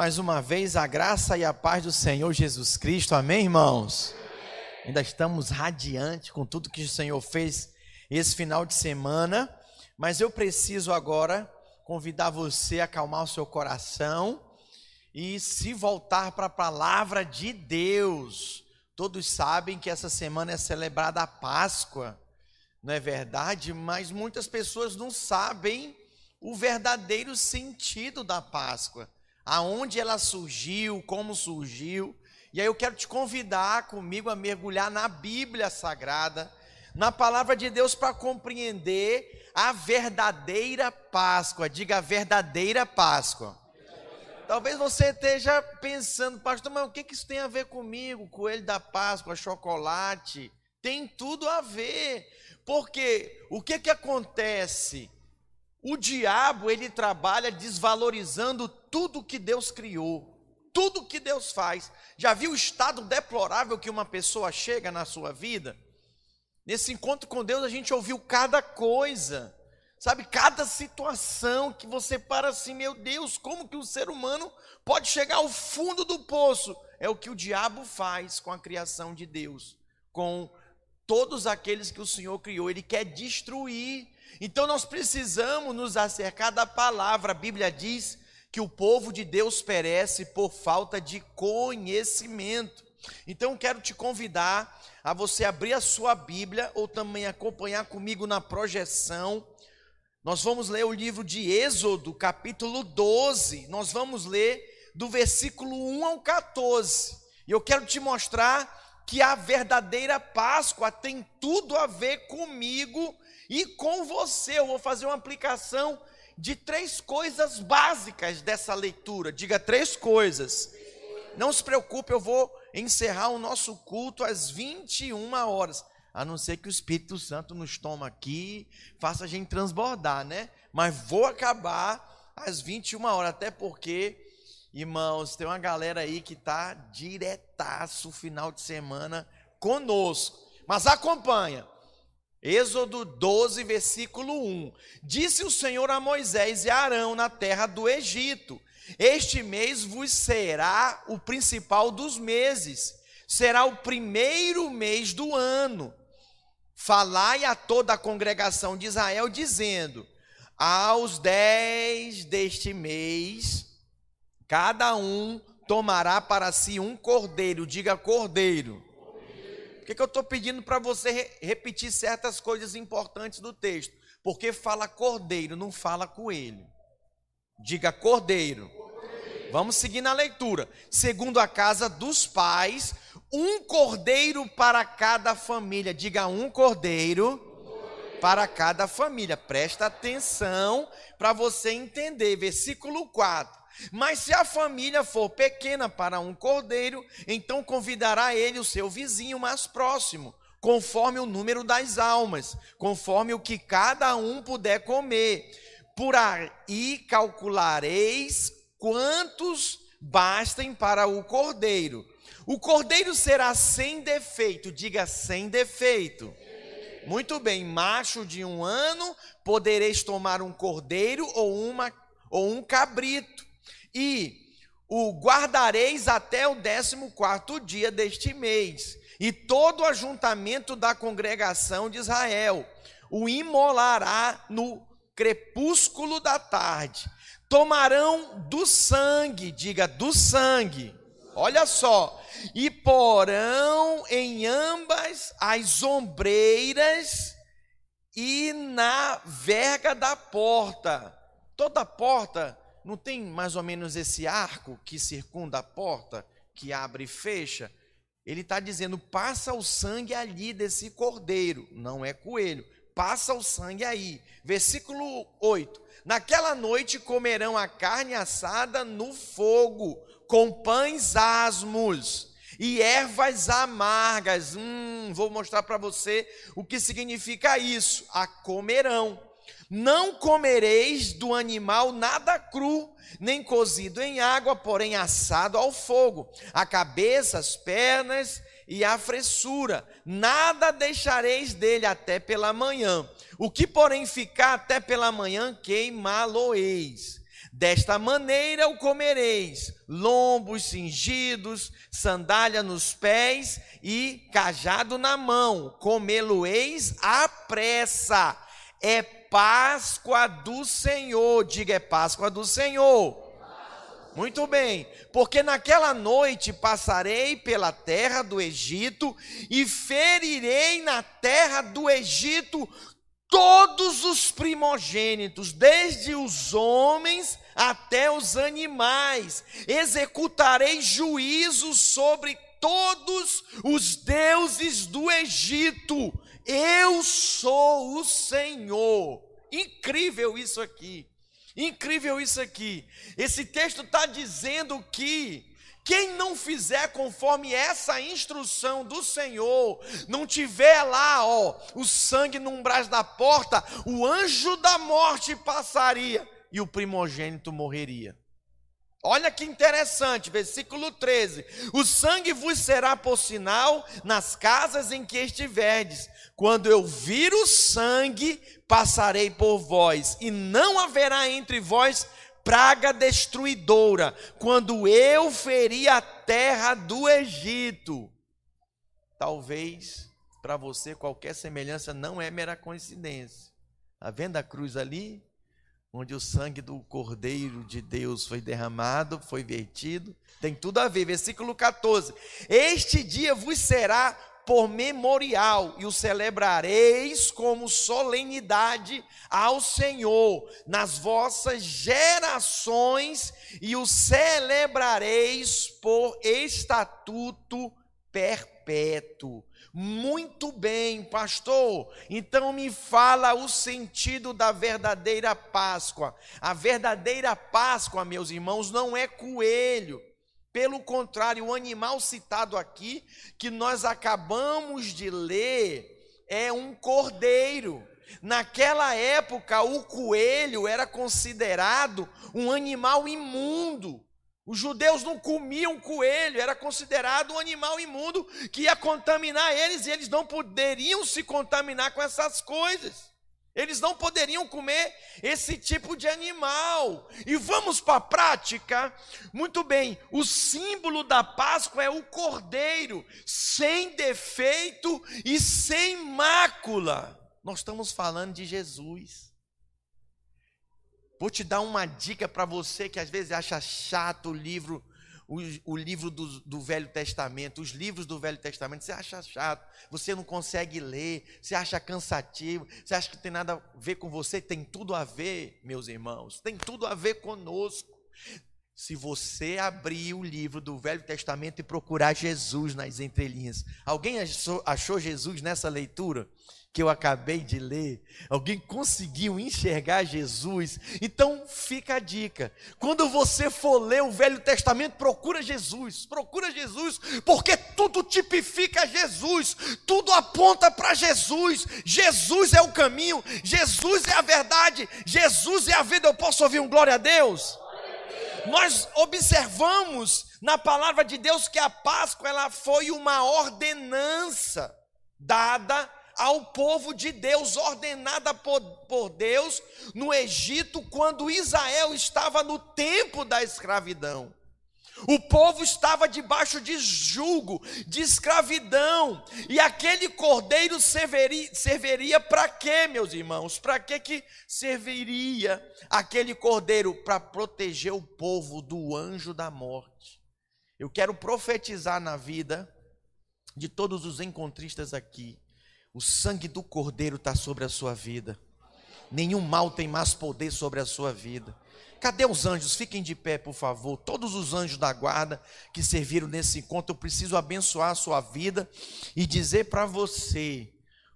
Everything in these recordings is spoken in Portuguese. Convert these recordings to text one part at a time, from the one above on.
Mais uma vez, a graça e a paz do Senhor Jesus Cristo, amém, irmãos? Ainda estamos radiantes com tudo que o Senhor fez esse final de semana, mas eu preciso agora convidar você a acalmar o seu coração e se voltar para a palavra de Deus. Todos sabem que essa semana é celebrada a Páscoa, não é verdade? Mas muitas pessoas não sabem o verdadeiro sentido da Páscoa aonde ela surgiu, como surgiu. E aí eu quero te convidar comigo a mergulhar na Bíblia Sagrada, na palavra de Deus para compreender a verdadeira Páscoa. Diga a verdadeira Páscoa. Talvez você esteja pensando, pastor, mas o que isso tem a ver comigo? Coelho da Páscoa, chocolate. Tem tudo a ver. Porque o que, que acontece? O diabo, ele trabalha desvalorizando tudo que Deus criou, tudo que Deus faz. Já viu o estado deplorável que uma pessoa chega na sua vida? Nesse encontro com Deus, a gente ouviu cada coisa, sabe? Cada situação que você para assim, meu Deus, como que o ser humano pode chegar ao fundo do poço? É o que o diabo faz com a criação de Deus, com todos aqueles que o Senhor criou. Ele quer destruir então nós precisamos nos acercar da palavra. A Bíblia diz que o povo de Deus perece por falta de conhecimento. Então quero te convidar a você abrir a sua Bíblia ou também acompanhar comigo na projeção. Nós vamos ler o livro de Êxodo, capítulo 12. Nós vamos ler do versículo 1 ao 14. E eu quero te mostrar que a verdadeira Páscoa tem tudo a ver comigo e com você eu vou fazer uma aplicação de três coisas básicas dessa leitura. Diga três coisas. Não se preocupe, eu vou encerrar o nosso culto às 21 horas. A não ser que o Espírito Santo nos toma aqui, faça a gente transbordar, né? Mas vou acabar às 21 horas, até porque, irmãos, tem uma galera aí que está diretaço final de semana conosco. Mas acompanha. Êxodo 12, versículo 1. Disse o Senhor a Moisés e a Arão na terra do Egito: Este mês vos será o principal dos meses, será o primeiro mês do ano. Falai a toda a congregação de Israel, dizendo: Aos dez deste mês, cada um tomará para si um cordeiro, diga cordeiro que, que eu estou pedindo para você re repetir certas coisas importantes do texto? Porque fala cordeiro, não fala coelho. Diga cordeiro. cordeiro. Vamos seguir na leitura. Segundo a casa dos pais, um cordeiro para cada família. Diga um cordeiro, cordeiro. para cada família. Presta atenção para você entender. Versículo 4. Mas se a família for pequena para um cordeiro, então convidará ele o seu vizinho mais próximo, conforme o número das almas, conforme o que cada um puder comer. Por aí calculareis quantos bastem para o cordeiro. O cordeiro será sem defeito, diga sem defeito. Muito bem, macho de um ano, podereis tomar um cordeiro ou, uma, ou um cabrito e o guardareis até o décimo quarto dia deste mês, e todo o ajuntamento da congregação de Israel o imolará no crepúsculo da tarde. Tomarão do sangue, diga do sangue, olha só, e porão em ambas as ombreiras e na verga da porta. Toda porta não tem mais ou menos esse arco que circunda a porta, que abre e fecha? Ele está dizendo: passa o sangue ali desse cordeiro, não é coelho, passa o sangue aí. Versículo 8: Naquela noite comerão a carne assada no fogo, com pães asmos e ervas amargas. Hum, vou mostrar para você o que significa isso. A comerão. Não comereis do animal nada cru, nem cozido em água, porém assado ao fogo, a cabeça, as pernas e a fressura. Nada deixareis dele até pela manhã. O que, porém, ficar até pela manhã, queimá-lo-eis. Desta maneira o comereis: lombos cingidos, sandália nos pés e cajado na mão. Comê-lo-eis à pressa. É Páscoa do Senhor. Diga, é Páscoa do Senhor. Muito bem, porque naquela noite passarei pela terra do Egito e ferirei na terra do Egito todos os primogênitos, desde os homens até os animais. Executarei juízo sobre todos os deuses do Egito. Eu sou o Senhor. Incrível isso aqui. Incrível isso aqui. Esse texto está dizendo que quem não fizer conforme essa instrução do Senhor, não tiver lá, ó, o sangue no umbral da porta, o anjo da morte passaria e o primogênito morreria. Olha que interessante, versículo 13: O sangue vos será por sinal nas casas em que estiverdes. Quando eu vir o sangue, passarei por vós, e não haverá entre vós praga destruidora, quando eu feri a terra do Egito. Talvez para você qualquer semelhança não é mera coincidência. Está vendo a cruz ali? Onde o sangue do Cordeiro de Deus foi derramado, foi vertido, tem tudo a ver. Versículo 14: Este dia vos será por memorial e o celebrareis como solenidade ao Senhor nas vossas gerações e o celebrareis por estatuto perpétuo. Muito bem, pastor. Então me fala o sentido da verdadeira Páscoa. A verdadeira Páscoa, meus irmãos, não é coelho pelo contrário, o animal citado aqui, que nós acabamos de ler, é um cordeiro. Naquela época, o coelho era considerado um animal imundo. Os judeus não comiam coelho, era considerado um animal imundo que ia contaminar eles e eles não poderiam se contaminar com essas coisas. Eles não poderiam comer esse tipo de animal. E vamos para a prática. Muito bem, o símbolo da Páscoa é o cordeiro, sem defeito e sem mácula. Nós estamos falando de Jesus. Vou te dar uma dica para você que às vezes acha chato o livro o, o livro do, do, Velho Testamento, os livros do Velho Testamento, você acha chato, você não consegue ler, você acha cansativo, você acha que tem nada a ver com você, tem tudo a ver, meus irmãos, tem tudo a ver conosco. Se você abrir o livro do Velho Testamento e procurar Jesus nas entrelinhas, alguém achou, achou Jesus nessa leitura? Que eu acabei de ler, alguém conseguiu enxergar Jesus? Então fica a dica. Quando você for ler o Velho Testamento, procura Jesus, procura Jesus, porque tudo tipifica Jesus, tudo aponta para Jesus. Jesus é o caminho, Jesus é a verdade, Jesus é a vida. Eu posso ouvir um glória a Deus? Nós observamos na palavra de Deus que a Páscoa ela foi uma ordenança dada ao povo de Deus, ordenada por, por Deus no Egito, quando Israel estava no tempo da escravidão. O povo estava debaixo de julgo, de escravidão, e aquele cordeiro serviria, serviria para quê, meus irmãos? Para que que serviria aquele cordeiro para proteger o povo do anjo da morte? Eu quero profetizar na vida de todos os encontristas aqui o sangue do Cordeiro está sobre a sua vida. Nenhum mal tem mais poder sobre a sua vida. Cadê os anjos? Fiquem de pé, por favor. Todos os anjos da guarda que serviram nesse encontro, eu preciso abençoar a sua vida e dizer para você: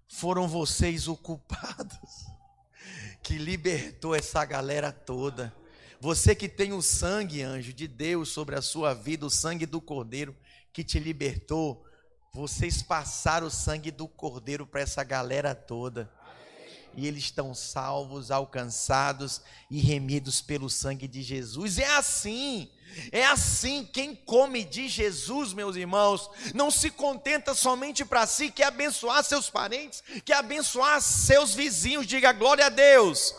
foram vocês o culpados que libertou essa galera toda. Você que tem o sangue, anjo, de Deus sobre a sua vida, o sangue do Cordeiro que te libertou, vocês passaram o sangue do Cordeiro para essa galera toda. E eles estão salvos, alcançados e remidos pelo sangue de Jesus. É assim. É assim, quem come de Jesus, meus irmãos, não se contenta somente para si, quer abençoar seus parentes, quer abençoar seus vizinhos, diga glória a Deus.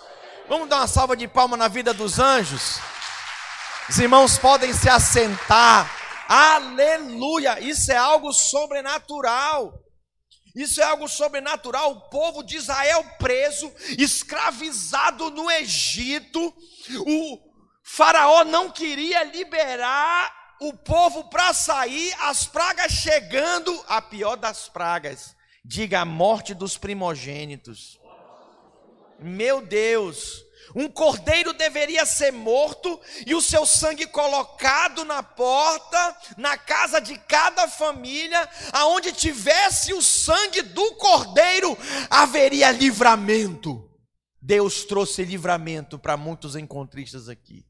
Vamos dar uma salva de palma na vida dos anjos. Os irmãos podem se assentar. Aleluia! Isso é algo sobrenatural. Isso é algo sobrenatural. O povo de Israel preso, escravizado no Egito. O Faraó não queria liberar o povo para sair, as pragas chegando, a pior das pragas. Diga a morte dos primogênitos. Meu Deus, um cordeiro deveria ser morto e o seu sangue colocado na porta, na casa de cada família, aonde tivesse o sangue do cordeiro, haveria livramento. Deus trouxe livramento para muitos encontristas aqui.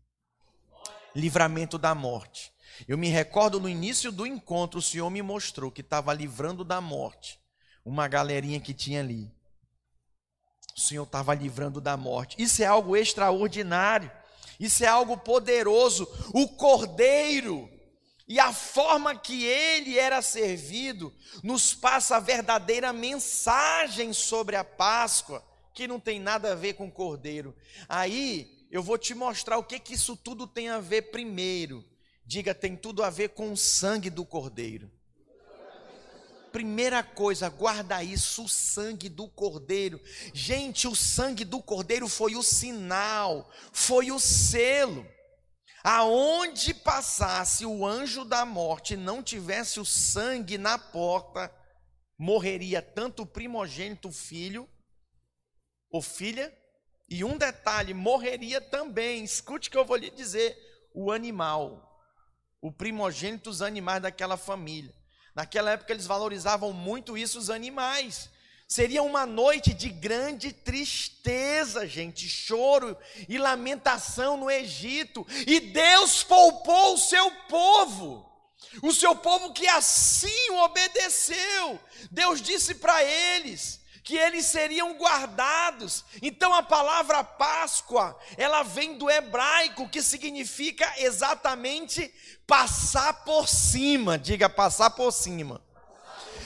Livramento da morte. Eu me recordo no início do encontro, o Senhor me mostrou que estava livrando da morte uma galerinha que tinha ali. O Senhor estava livrando da morte. Isso é algo extraordinário. Isso é algo poderoso. O cordeiro e a forma que ele era servido nos passa a verdadeira mensagem sobre a Páscoa, que não tem nada a ver com cordeiro. Aí eu vou te mostrar o que que isso tudo tem a ver primeiro. Diga, tem tudo a ver com o sangue do cordeiro primeira coisa, guarda isso, o sangue do cordeiro. Gente, o sangue do cordeiro foi o sinal, foi o selo. Aonde passasse o anjo da morte não tivesse o sangue na porta, morreria tanto o primogênito, o filho, ou filha, e um detalhe, morreria também, escute que eu vou lhe dizer, o animal, o primogênito dos animais daquela família. Naquela época eles valorizavam muito isso, os animais. Seria uma noite de grande tristeza, gente, choro e lamentação no Egito. E Deus poupou o seu povo, o seu povo que assim o obedeceu. Deus disse para eles: que eles seriam guardados. Então a palavra Páscoa, ela vem do hebraico, que significa exatamente passar por cima. Diga passar por cima.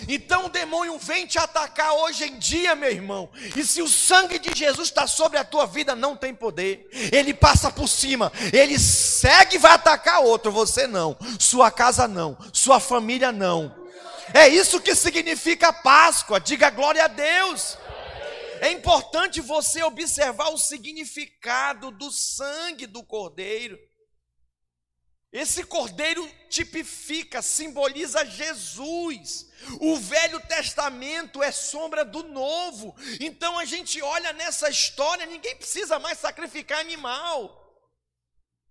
Então o demônio vem te atacar hoje em dia, meu irmão. E se o sangue de Jesus está sobre a tua vida, não tem poder. Ele passa por cima, ele segue e vai atacar outro. Você não, sua casa não, sua família não. É isso que significa Páscoa. Diga glória a Deus. É importante você observar o significado do sangue do cordeiro. Esse cordeiro tipifica, simboliza Jesus. O Velho Testamento é sombra do Novo. Então a gente olha nessa história, ninguém precisa mais sacrificar animal.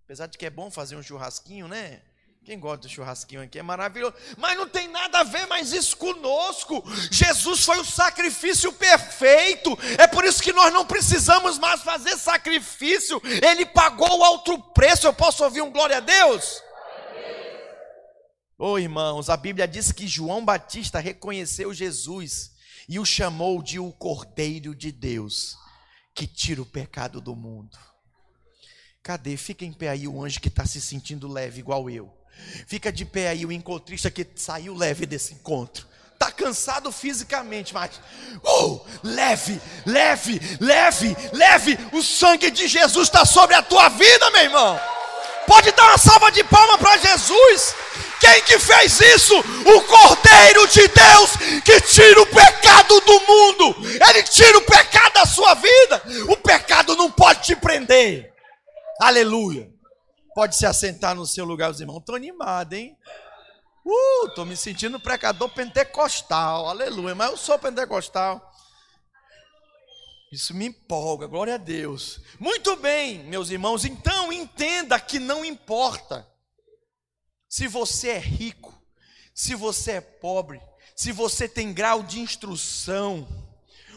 Apesar de que é bom fazer um churrasquinho, né? Quem gosta do churrasquinho aqui é maravilhoso. Mas não tem nada a ver mais isso conosco. Jesus foi o sacrifício perfeito. É por isso que nós não precisamos mais fazer sacrifício. Ele pagou o alto preço. Eu posso ouvir um glória a Deus? Ô oh, irmãos, a Bíblia diz que João Batista reconheceu Jesus e o chamou de o Cordeiro de Deus, que tira o pecado do mundo. Cadê? Fica em pé aí o anjo que está se sentindo leve, igual eu. Fica de pé aí o encontrista que saiu leve desse encontro. Está cansado fisicamente, mas uh, leve, leve, leve, leve. O sangue de Jesus está sobre a tua vida, meu irmão. Pode dar uma salva de palmas para Jesus. Quem que fez isso? O Cordeiro de Deus que tira o pecado do mundo. Ele tira o pecado da sua vida. O pecado não pode te prender. Aleluia. Pode se assentar no seu lugar, os irmãos. Estou animado, hein? Uh, estou me sentindo precador pentecostal. Aleluia. Mas eu sou pentecostal. Isso me empolga, glória a Deus. Muito bem, meus irmãos, então entenda que não importa se você é rico, se você é pobre, se você tem grau de instrução,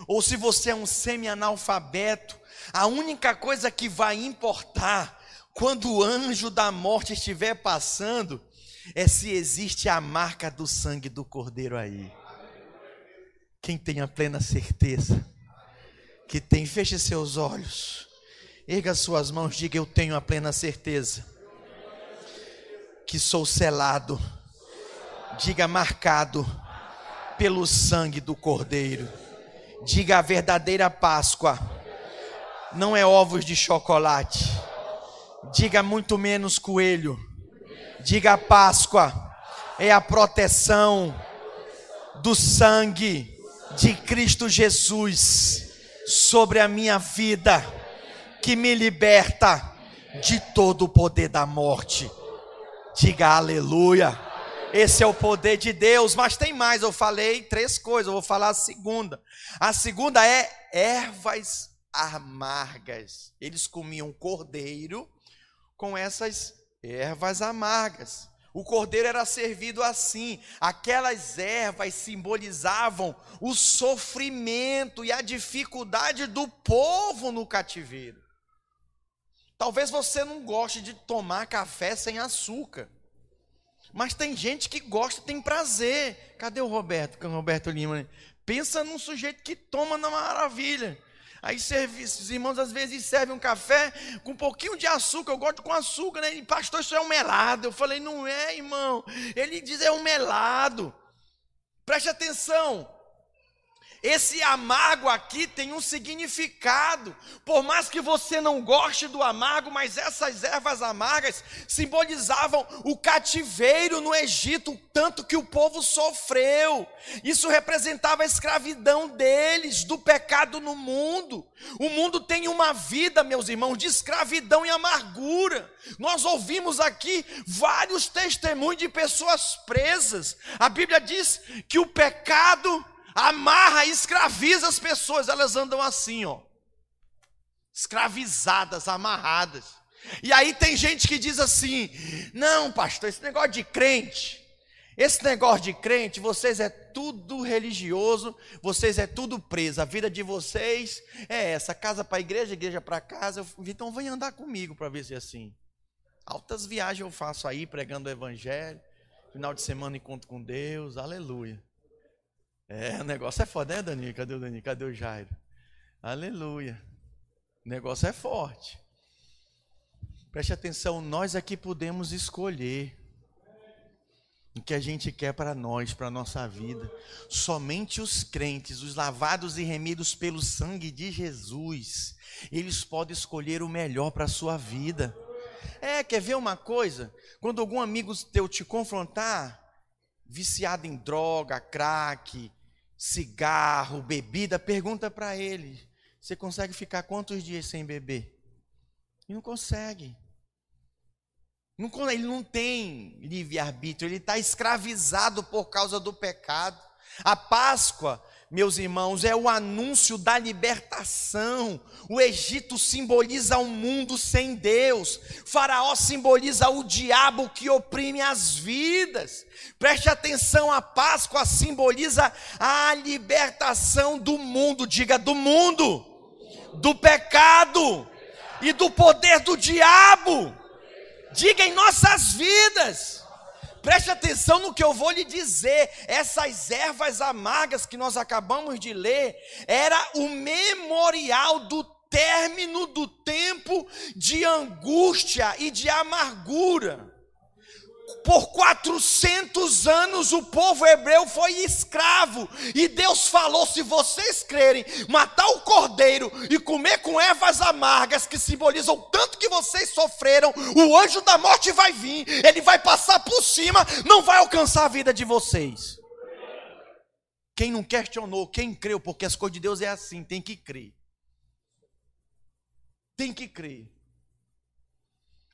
ou se você é um semi-analfabeto, a única coisa que vai importar quando o anjo da morte estiver passando, é se existe a marca do sangue do cordeiro aí. Quem tem a plena certeza que tem, feche seus olhos, erga suas mãos, diga: Eu tenho a plena certeza que sou selado, diga marcado pelo sangue do cordeiro, diga a verdadeira Páscoa, não é ovos de chocolate Diga muito menos coelho. Diga Páscoa. É a proteção do sangue de Cristo Jesus sobre a minha vida, que me liberta de todo o poder da morte. Diga aleluia. Esse é o poder de Deus, mas tem mais. Eu falei três coisas, eu vou falar a segunda. A segunda é ervas amargas. Eles comiam cordeiro com essas ervas amargas. O cordeiro era servido assim. Aquelas ervas simbolizavam o sofrimento e a dificuldade do povo no cativeiro. Talvez você não goste de tomar café sem açúcar. Mas tem gente que gosta, tem prazer. Cadê o Roberto? O Roberto Lima. Pensa num sujeito que toma na maravilha. Aí serve, os irmãos às vezes servem um café com um pouquinho de açúcar. Eu gosto com açúcar, né? E, pastor, isso é um melado. Eu falei, não é, irmão. Ele diz, é um melado. Preste atenção. Esse amargo aqui tem um significado. Por mais que você não goste do amargo, mas essas ervas amargas simbolizavam o cativeiro no Egito, tanto que o povo sofreu. Isso representava a escravidão deles, do pecado no mundo. O mundo tem uma vida, meus irmãos, de escravidão e amargura. Nós ouvimos aqui vários testemunhos de pessoas presas. A Bíblia diz que o pecado amarra, escraviza as pessoas, elas andam assim, ó, escravizadas, amarradas. E aí tem gente que diz assim: não, pastor, esse negócio de crente, esse negócio de crente, vocês é tudo religioso, vocês é tudo preso. A vida de vocês é essa: casa para a igreja, igreja para casa. Então vem andar comigo para ver se é assim. Altas viagens eu faço aí pregando o evangelho. Final de semana encontro com Deus, aleluia. É, o negócio é foda, né, Dani? Cadê o Dani? Cadê o Jairo? Aleluia. O negócio é forte. Preste atenção, nós aqui podemos escolher o que a gente quer para nós, para a nossa vida. Somente os crentes, os lavados e remidos pelo sangue de Jesus, eles podem escolher o melhor para a sua vida. É, quer ver uma coisa? Quando algum amigo teu te confrontar, viciado em droga, crack, cigarro, bebida, pergunta para ele: você consegue ficar quantos dias sem beber? Ele não consegue. ele não tem livre-arbítrio, ele está escravizado por causa do pecado. A Páscoa meus irmãos, é o anúncio da libertação. O Egito simboliza um mundo sem Deus. Faraó simboliza o diabo que oprime as vidas. Preste atenção, a Páscoa simboliza a libertação do mundo, diga do mundo, do pecado e do poder do diabo. Diga em nossas vidas. Preste atenção no que eu vou lhe dizer. Essas ervas amargas que nós acabamos de ler era o memorial do término do tempo de angústia e de amargura por 400 anos o povo hebreu foi escravo, e Deus falou: se vocês crerem, matar o cordeiro e comer com ervas amargas, que simbolizam tanto que vocês sofreram, o anjo da morte vai vir, ele vai passar por cima, não vai alcançar a vida de vocês. Quem não questionou, quem creu, porque as coisas de Deus é assim, tem que crer. Tem que crer.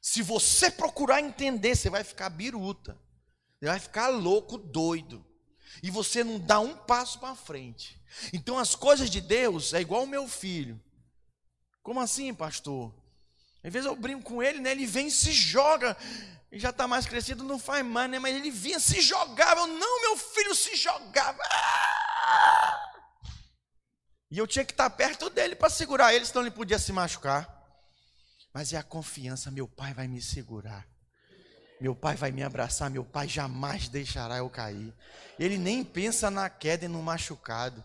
Se você procurar entender, você vai ficar biruta. Você vai ficar louco, doido. E você não dá um passo para frente. Então as coisas de Deus é igual o meu filho. Como assim, pastor? Às vezes eu brinco com ele, né? Ele vem e se joga. Ele já está mais crescido, não faz mais, né? Mas ele vinha, se jogava. Eu, não, meu filho se jogava. E eu tinha que estar perto dele para segurar ele, senão ele podia se machucar. Mas é a confiança: meu pai vai me segurar, meu pai vai me abraçar, meu pai jamais deixará eu cair. Ele nem pensa na queda e no machucado,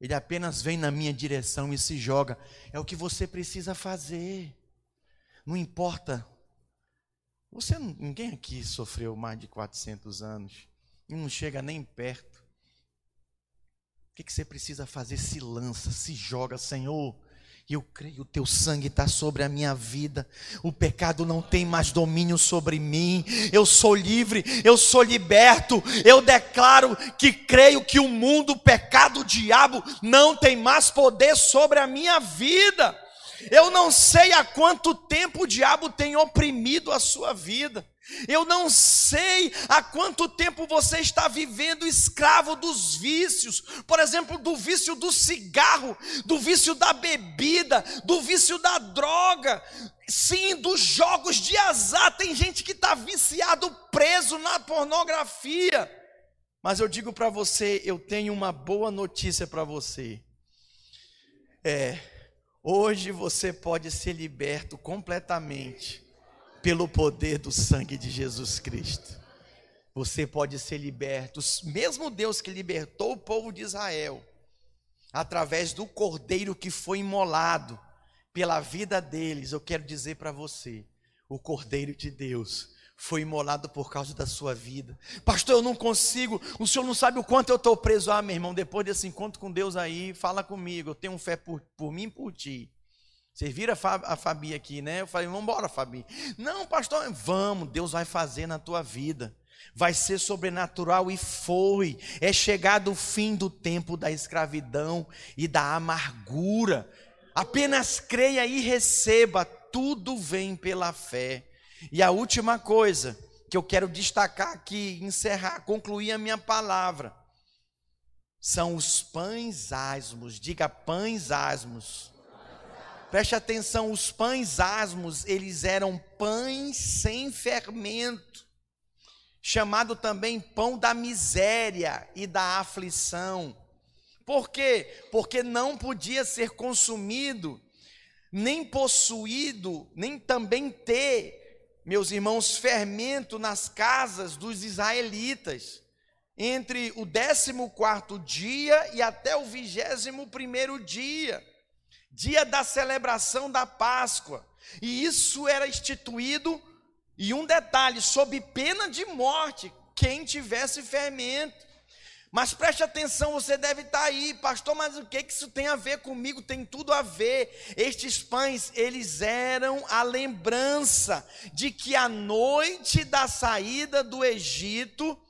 ele apenas vem na minha direção e se joga. É o que você precisa fazer, não importa. Você, ninguém aqui sofreu mais de 400 anos e não chega nem perto. O que, que você precisa fazer? Se lança, se joga, Senhor Eu creio, o teu sangue está sobre a minha vida. O pecado não tem mais domínio sobre mim. Eu sou livre, eu sou liberto. Eu declaro que creio que o mundo, o pecado, o diabo não tem mais poder sobre a minha vida. Eu não sei há quanto tempo o diabo tem oprimido a sua vida. Eu não sei há quanto tempo você está vivendo escravo dos vícios, por exemplo, do vício do cigarro, do vício da bebida, do vício da droga, sim, dos jogos de azar. Tem gente que está viciado, preso na pornografia. Mas eu digo para você, eu tenho uma boa notícia para você. É, hoje você pode ser liberto completamente pelo poder do sangue de Jesus Cristo. Você pode ser liberto, mesmo Deus que libertou o povo de Israel, através do cordeiro que foi imolado pela vida deles, eu quero dizer para você: o cordeiro de Deus foi imolado por causa da sua vida. Pastor, eu não consigo, o senhor não sabe o quanto eu estou preso. Ah, meu irmão, depois desse encontro com Deus aí, fala comigo, eu tenho fé por, por mim e por ti. Vocês viram a Fabi aqui, né? Eu falei, vamos embora, Fabi. Não, pastor, vamos, Deus vai fazer na tua vida. Vai ser sobrenatural e foi. É chegado o fim do tempo da escravidão e da amargura. Apenas creia e receba, tudo vem pela fé. E a última coisa que eu quero destacar aqui, encerrar, concluir a minha palavra, são os pães asmos. Diga pães asmos Preste atenção, os pães asmos, eles eram pães sem fermento, chamado também pão da miséria e da aflição. Por quê? Porque não podia ser consumido, nem possuído, nem também ter, meus irmãos, fermento nas casas dos israelitas entre o 14 dia e até o 21 primeiro dia dia da celebração da Páscoa. E isso era instituído, e um detalhe, sob pena de morte, quem tivesse fermento. Mas preste atenção, você deve estar aí, pastor, mas o que, isso tem a ver comigo? Tem tudo a ver. Estes pães, eles eram a lembrança de que a noite da saída do Egito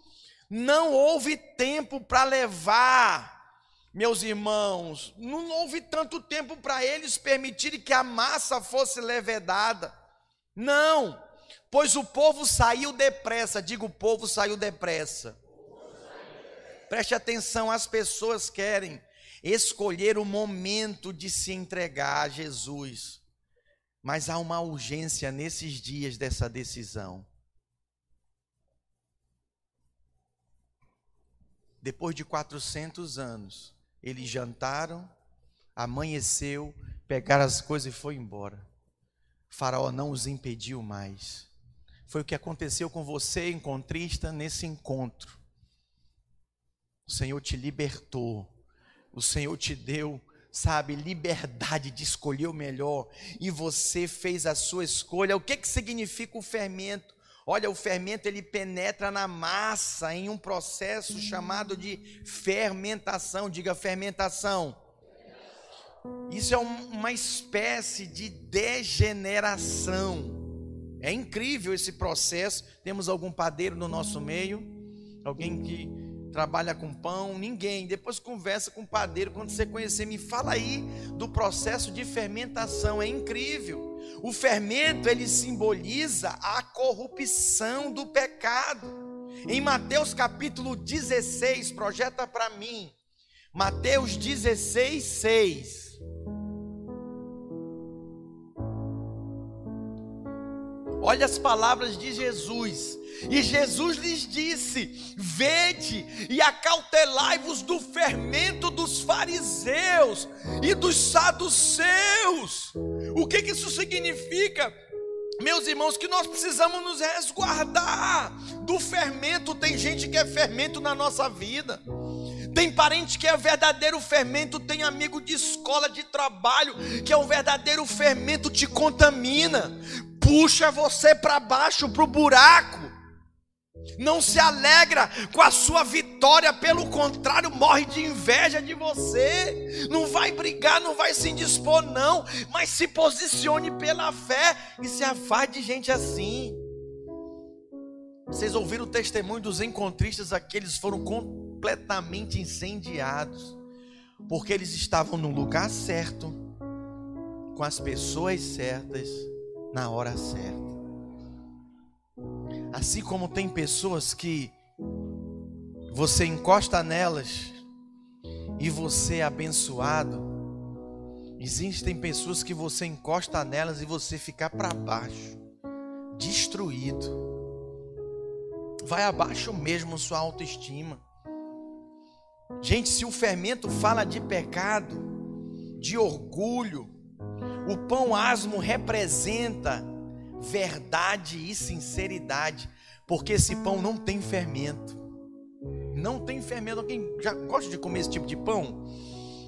não houve tempo para levar meus irmãos, não houve tanto tempo para eles permitirem que a massa fosse levedada. Não, pois o povo saiu depressa. Diga, o povo saiu depressa. Preste atenção, as pessoas querem escolher o momento de se entregar a Jesus. Mas há uma urgência nesses dias dessa decisão. Depois de 400 anos, eles jantaram, amanheceu, pegaram as coisas e foi embora. Faraó não os impediu mais. Foi o que aconteceu com você, encontrista, nesse encontro. O Senhor te libertou. O Senhor te deu, sabe, liberdade de escolher o melhor. E você fez a sua escolha. O que, que significa o fermento? Olha, o fermento ele penetra na massa em um processo chamado de fermentação. Diga fermentação. Isso é uma espécie de degeneração. É incrível esse processo. Temos algum padeiro no nosso meio? Alguém que trabalha com pão? Ninguém. Depois conversa com o padeiro. Quando você conhecer, me fala aí do processo de fermentação. É incrível. O fermento ele simboliza a corrupção do pecado. Em Mateus capítulo 16, projeta para mim. Mateus 16, 6. Olha as palavras de Jesus. E Jesus lhes disse: Vede e acautelai-vos do fermento dos fariseus e dos saduceus. O que, que isso significa? Meus irmãos, que nós precisamos nos resguardar do fermento. Tem gente que é fermento na nossa vida. Tem parente que é verdadeiro fermento, tem amigo de escola, de trabalho, que é um verdadeiro fermento, te contamina, puxa você para baixo, para o buraco. não se alegra com a sua vitória, pelo contrário, morre de inveja de você. Não vai brigar, não vai se indispor, não, mas se posicione pela fé e se afaste de gente assim. Vocês ouviram o testemunho dos encontristas aqueles foram completamente incendiados, porque eles estavam no lugar certo, com as pessoas certas, na hora certa. Assim como tem pessoas que você encosta nelas e você é abençoado, existem pessoas que você encosta nelas e você fica para baixo, destruído. Vai abaixo mesmo sua autoestima. Gente, se o fermento fala de pecado, de orgulho, o pão asmo representa verdade e sinceridade, porque esse pão não tem fermento. Não tem fermento. Alguém já gosta de comer esse tipo de pão?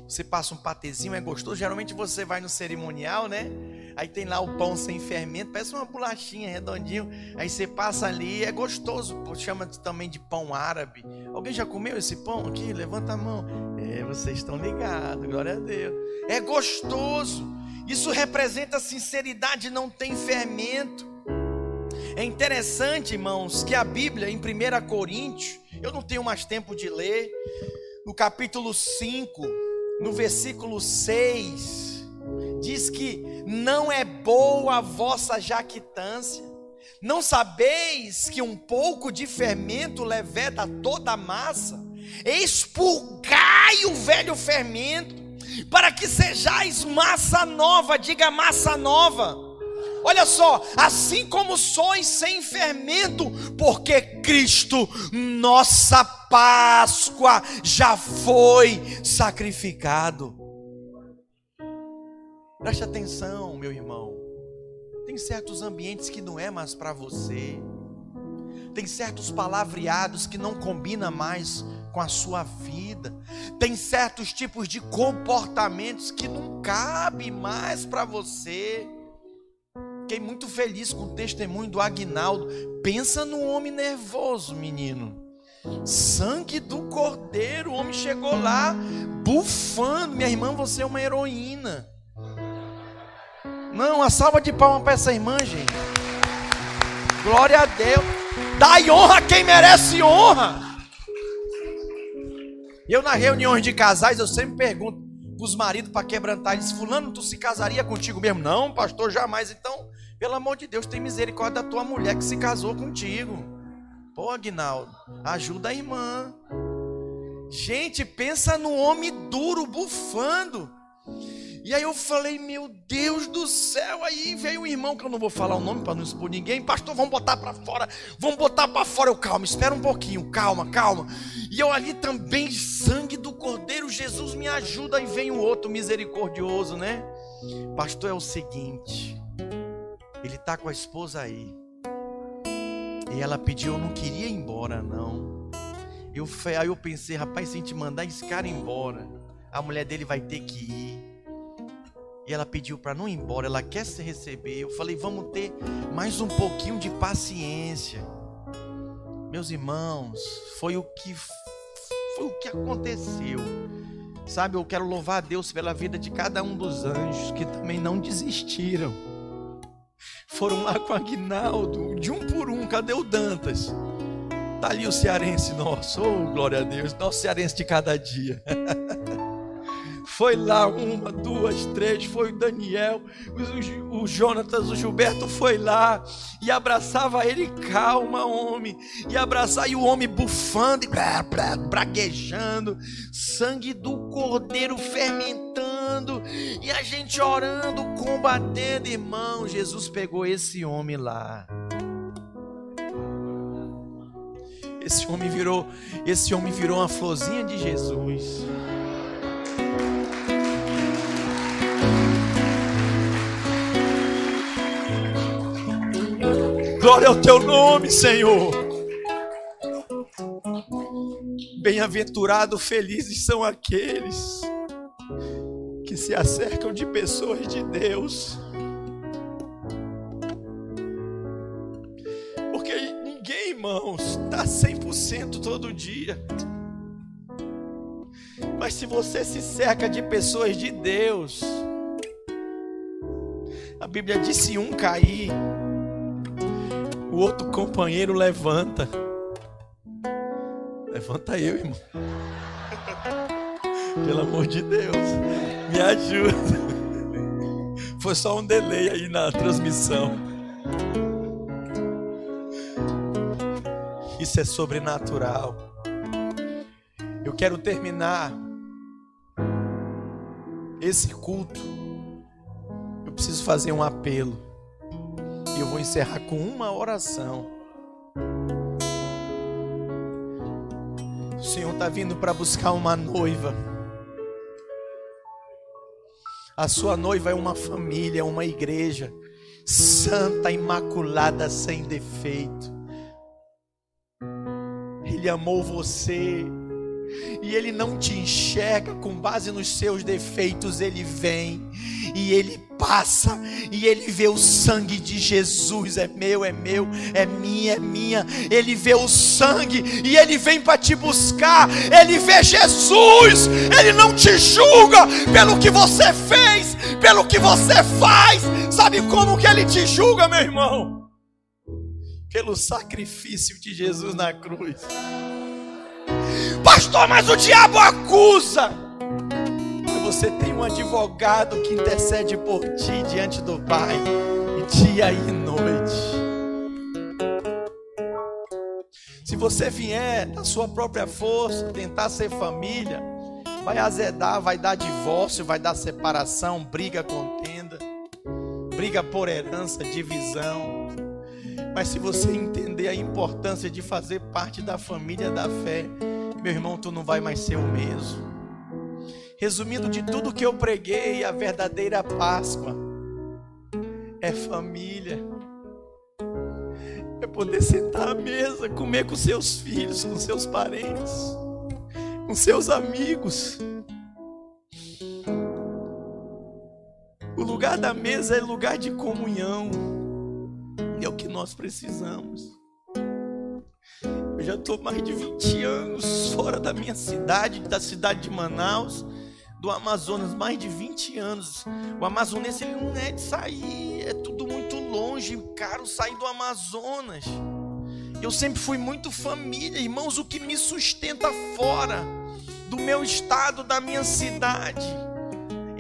Você passa um patezinho, é gostoso. Geralmente você vai no cerimonial, né? Aí tem lá o pão sem fermento, parece uma bolachinha redondinho. Aí você passa ali, é gostoso. Chama também de pão árabe. Alguém já comeu esse pão aqui? Levanta a mão. É, vocês estão ligados, glória a Deus. É gostoso. Isso representa sinceridade, não tem fermento. É interessante, irmãos, que a Bíblia, em 1 Coríntios, eu não tenho mais tempo de ler, no capítulo 5, no versículo 6, diz que não é boa a vossa jactância. Não sabeis que um pouco de fermento leveda toda a massa? Expurgai o velho fermento para que sejais massa nova, diga massa nova. Olha só, assim como sois sem fermento, porque Cristo, nossa Páscoa, já foi sacrificado. Preste atenção, meu irmão. Tem certos ambientes que não é mais para você. Tem certos palavreados que não combina mais com a sua vida. Tem certos tipos de comportamentos que não cabe mais para você. Fiquei muito feliz com o testemunho do Agnaldo. Pensa no homem nervoso, menino. Sangue do cordeiro, o homem chegou lá bufando. Minha irmã, você é uma heroína. Não, a salva de palmas para essa irmã, gente. Glória a Deus. Dai honra a quem merece honra. Eu, nas reuniões de casais, eu sempre pergunto para os maridos para quebrantar. Eles, fulano, tu se casaria contigo mesmo? Não, pastor, jamais. Então, pelo amor de Deus, tem misericórdia da tua mulher que se casou contigo. Pô, Aguinaldo, ajuda a irmã. Gente, pensa no homem duro, bufando. E aí eu falei, meu Deus do céu. Aí veio um irmão, que eu não vou falar o nome para não expor ninguém. Pastor, vamos botar para fora. Vamos botar para fora. Eu, calma, espera um pouquinho. Calma, calma. E eu ali também, sangue do cordeiro, Jesus me ajuda. Aí vem o outro misericordioso, né? Pastor, é o seguinte. Ele tá com a esposa aí. E ela pediu, eu não queria ir embora, não. Eu, aí eu pensei, rapaz, se a gente mandar esse cara embora, a mulher dele vai ter que ir. E ela pediu para não ir embora, ela quer se receber. Eu falei, vamos ter mais um pouquinho de paciência. Meus irmãos, foi o que foi o que aconteceu. Sabe, eu quero louvar a Deus pela vida de cada um dos anjos que também não desistiram. Foram lá com Aguinaldo, de um por um, cadê o Dantas? Tá ali o cearense nosso, oh glória a Deus, nosso cearense de cada dia. Foi lá uma, duas, três, foi o Daniel, o, o Jonatas, o Gilberto foi lá e abraçava ele, calma, homem, e abraçar, e o homem bufando e braguejando, sangue do cordeiro fermentando, e a gente orando, combatendo, irmão. Jesus pegou esse homem lá. Esse homem virou, esse homem virou uma florzinha de Jesus. Glória ao teu nome, Senhor. Bem-aventurados, felizes são aqueles que se acercam de pessoas de Deus. Porque ninguém, irmão, irmãos, dá 100% todo dia. Mas se você se cerca de pessoas de Deus, a Bíblia diz: se um cair, o outro companheiro levanta. Levanta eu, irmão. Pelo amor de Deus, me ajuda. Foi só um delay aí na transmissão. Isso é sobrenatural. Eu quero terminar esse culto. Eu preciso fazer um apelo. E eu vou encerrar com uma oração. O Senhor está vindo para buscar uma noiva. A sua noiva é uma família, uma igreja santa, imaculada, sem defeito. Ele amou você e ele não te enxerga com base nos seus defeitos, ele vem e ele passa e ele vê o sangue de Jesus, é meu, é meu, é minha, é minha. Ele vê o sangue e ele vem para te buscar. Ele vê Jesus, ele não te julga pelo que você fez, pelo que você faz. Sabe como que ele te julga, meu irmão? Pelo sacrifício de Jesus na cruz. Pastor, mas o diabo acusa. Você tem um advogado que intercede por ti diante do Pai, dia e noite. Se você vier da sua própria força, tentar ser família, vai azedar, vai dar divórcio, vai dar separação, briga, contenda, briga por herança, divisão. Mas se você entender a importância de fazer parte da família da fé, meu irmão, tu não vai mais ser o mesmo. Resumindo de tudo que eu preguei, a verdadeira Páscoa é família. É poder sentar à mesa, comer com seus filhos, com seus parentes, com seus amigos. O lugar da mesa é lugar de comunhão. Nós precisamos. Eu já estou mais de 20 anos fora da minha cidade, da cidade de Manaus, do Amazonas, mais de 20 anos. O amazonense ele não é de sair, é tudo muito longe, caro sair do Amazonas. Eu sempre fui muito família, irmãos, o que me sustenta fora do meu estado, da minha cidade.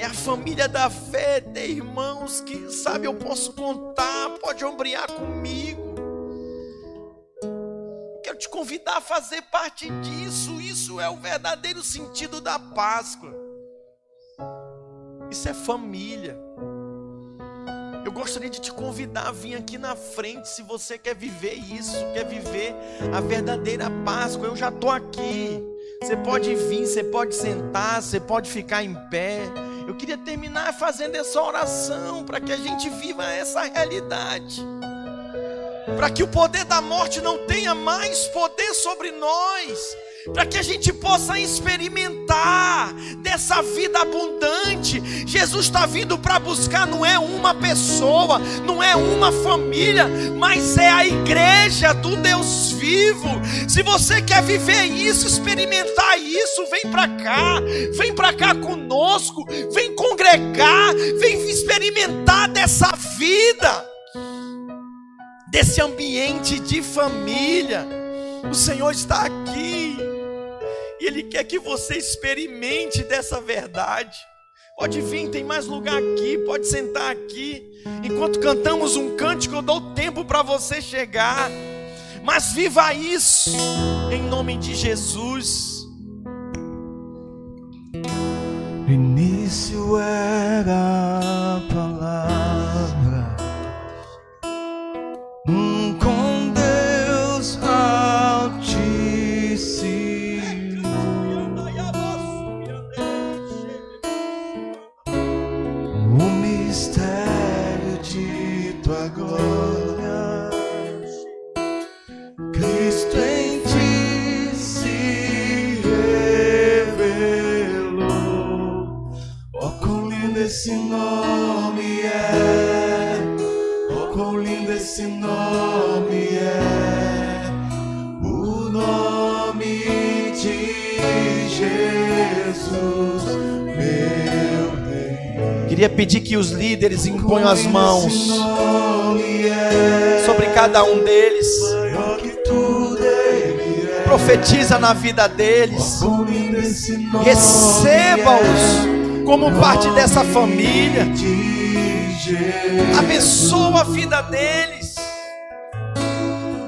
É a família da fé, ter irmãos que, sabe, eu posso contar, pode ombrear comigo quero te convidar a fazer parte disso. Isso é o verdadeiro sentido da Páscoa. Isso é família. Eu gostaria de te convidar a vir aqui na frente se você quer viver isso, quer viver a verdadeira Páscoa. Eu já estou aqui. Você pode vir, você pode sentar, você pode ficar em pé. Eu queria terminar fazendo essa oração para que a gente viva essa realidade. Para que o poder da morte não tenha mais poder sobre nós, para que a gente possa experimentar dessa vida abundante. Jesus está vindo para buscar, não é uma pessoa, não é uma família, mas é a igreja do Deus vivo. Se você quer viver isso, experimentar isso, vem para cá, vem para cá conosco, vem congregar, vem experimentar dessa vida desse ambiente de família. O Senhor está aqui Ele quer que você experimente dessa verdade. Pode vir, tem mais lugar aqui, pode sentar aqui. Enquanto cantamos um cântico, eu dou tempo para você chegar. Mas viva isso, em nome de Jesus. início era queria pedir que os líderes imponham as mãos sobre cada um deles. Profetiza na vida deles. Receba-os como parte dessa família. Abençoa a vida deles.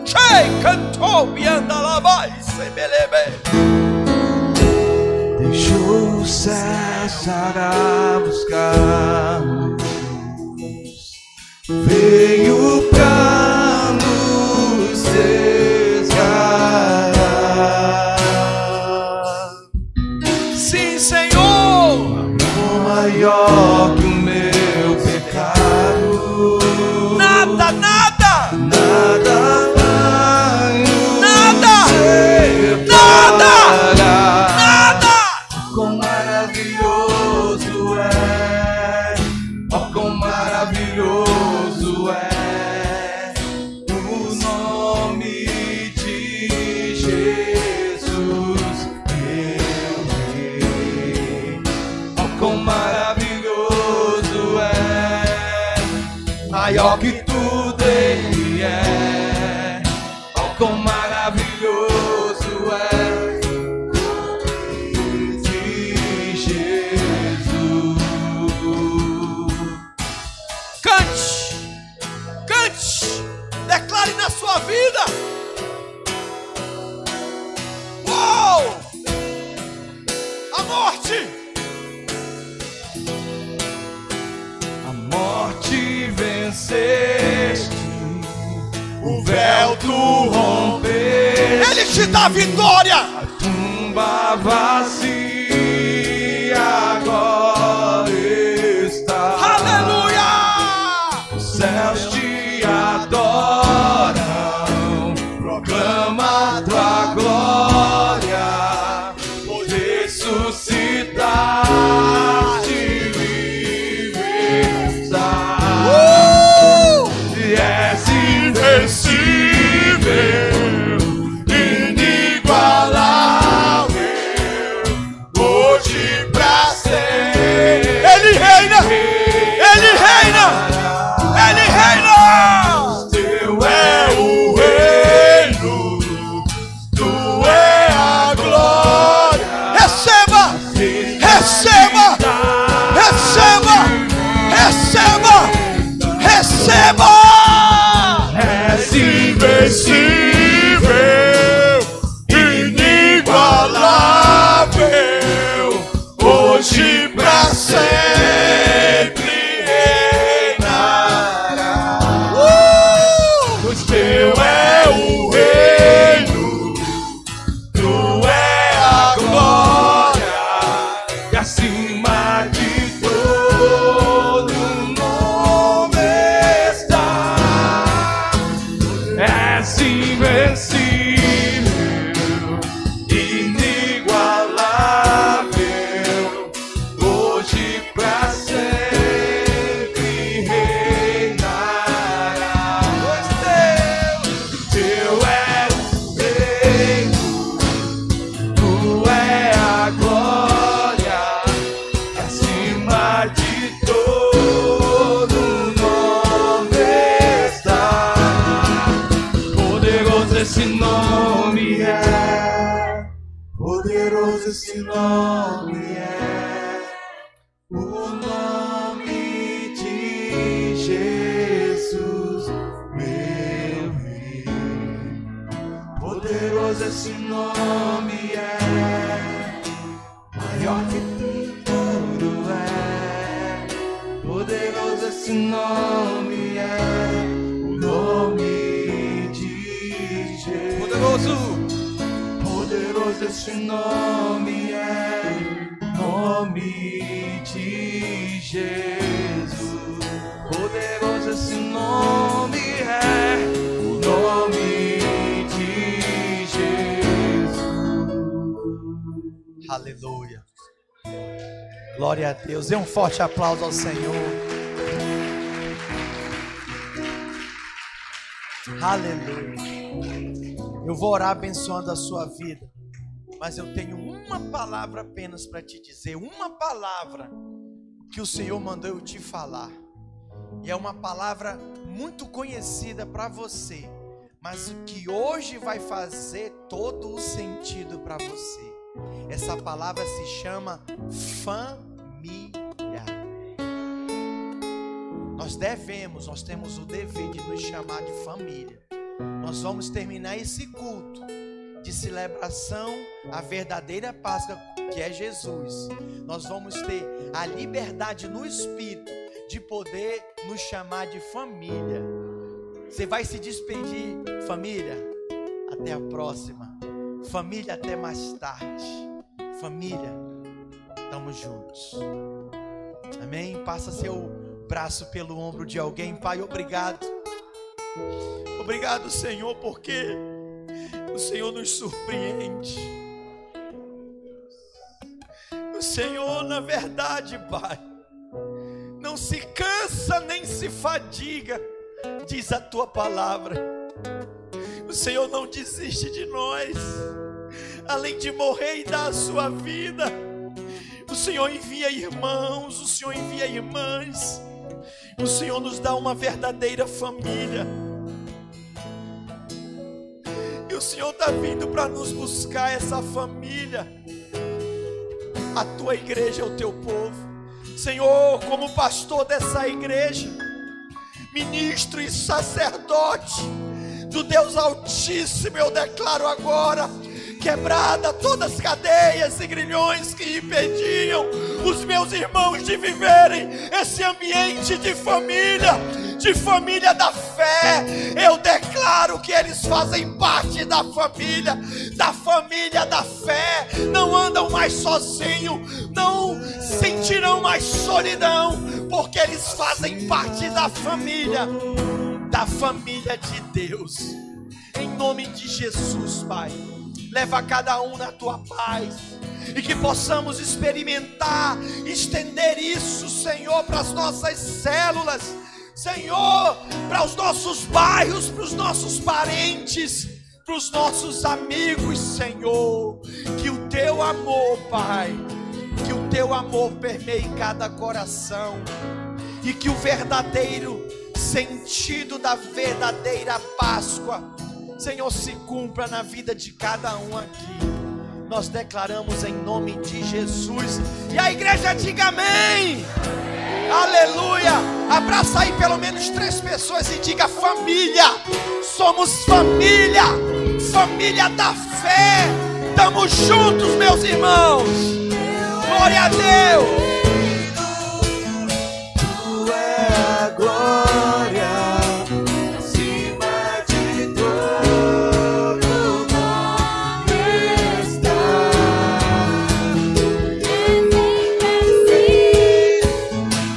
Chei cantou e anda lá vai, se belebe cessará buscar. Venho vitória. A tumba vazia. Esse nome é o nome de Jesus. Poderoso. Poderoso esse nome é o nome de Jesus. Poderoso esse nome é o nome de Jesus. Aleluia. Glória a Deus. Dê um forte aplauso ao Senhor. Aleluia. Eu vou orar abençoando a sua vida, mas eu tenho uma palavra apenas para te dizer, uma palavra que o Senhor mandou eu te falar. E é uma palavra muito conhecida para você, mas que hoje vai fazer todo o sentido para você. Essa palavra se chama família. Nós devemos, nós temos o dever de nos chamar de família. Nós vamos terminar esse culto de celebração à verdadeira Páscoa que é Jesus. Nós vamos ter a liberdade no espírito de poder nos chamar de família. Você vai se despedir, família. Até a próxima. Família, até mais tarde. Família, estamos juntos. Amém? Passa seu braço pelo ombro de alguém, Pai. Obrigado. Obrigado, Senhor, porque o Senhor nos surpreende. O Senhor, na verdade, Pai não se cansa nem se fadiga, diz a tua palavra. O Senhor não desiste de nós, além de morrer e dar a sua vida. O Senhor envia irmãos, o Senhor envia irmãs, o Senhor nos dá uma verdadeira família. E o Senhor está vindo para nos buscar essa família. A tua igreja é o teu povo. Senhor, como pastor dessa igreja, ministro e sacerdote do Deus Altíssimo, eu declaro agora quebrada todas as cadeias e grilhões que impediam os meus irmãos de viverem esse ambiente de família, de família da fé. Eu declaro que eles fazem parte da família, da família da fé. Não andam mais sozinhos, não sentirão mais solidão, porque eles fazem parte da família, da família de Deus. Em nome de Jesus, Pai leva cada um na tua paz. E que possamos experimentar, estender isso, Senhor, para as nossas células, Senhor, para os nossos bairros, para os nossos parentes, para os nossos amigos, Senhor. Que o teu amor, Pai, que o teu amor permeie cada coração e que o verdadeiro sentido da verdadeira Páscoa Senhor, se cumpra na vida de cada um aqui. Nós declaramos em nome de Jesus. E a igreja diga amém. Aleluia. Abraça aí pelo menos três pessoas e diga família. Somos família. Família da fé. Estamos juntos, meus irmãos. Glória a Deus.